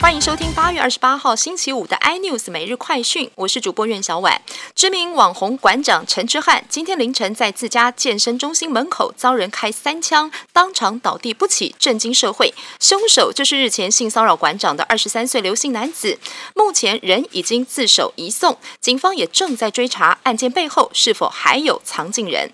欢迎收听八月二十八号星期五的 iNews 每日快讯，我是主播苑小婉。知名网红馆长陈之汉今天凌晨在自家健身中心门口遭人开三枪，当场倒地不起，震惊社会。凶手就是日前性骚扰馆长的二十三岁刘姓男子，目前人已经自首移送，警方也正在追查案件背后是否还有藏镜人。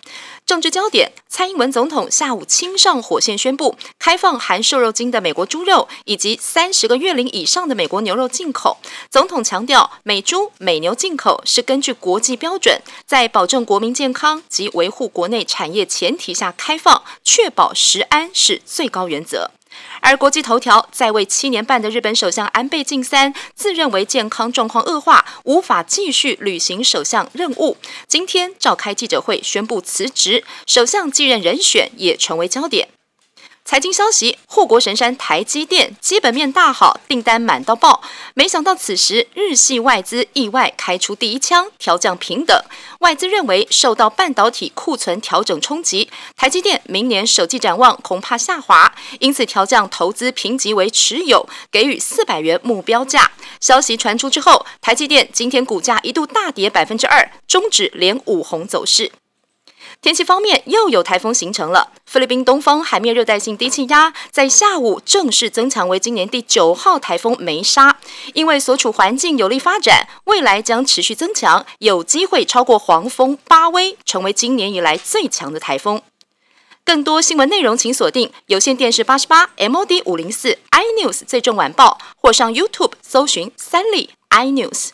政治焦点：蔡英文总统下午亲上火线宣布开放含瘦肉精的美国猪肉以及三十个月龄以上的美国牛肉进口。总统强调，美猪美牛进口是根据国际标准，在保证国民健康及维护国内产业前提下开放，确保食安是最高原则。而国际头条，在位七年半的日本首相安倍晋三自认为健康状况恶化，无法继续履行首相任务，今天召开记者会宣布辞职，首相继任人选也成为焦点。财经消息：护国神山台积电基本面大好，订单满到爆。没想到此时日系外资意外开出第一枪，调降平等。外资认为受到半导体库存调整冲击，台积电明年首季展望恐怕下滑，因此调降投资评级为持有，给予四百元目标价。消息传出之后，台积电今天股价一度大跌百分之二，终止连五红走势。天气方面，又有台风形成了。菲律宾东方海面热带性低气压在下午正式增强为今年第九号台风梅沙，因为所处环境有利发展，未来将持续增强，有机会超过黄蜂巴威，成为今年以来最强的台风。更多新闻内容，请锁定有线电视八十八 MOD 五零四 iNews 最重晚报，或上 YouTube 搜寻三立 iNews。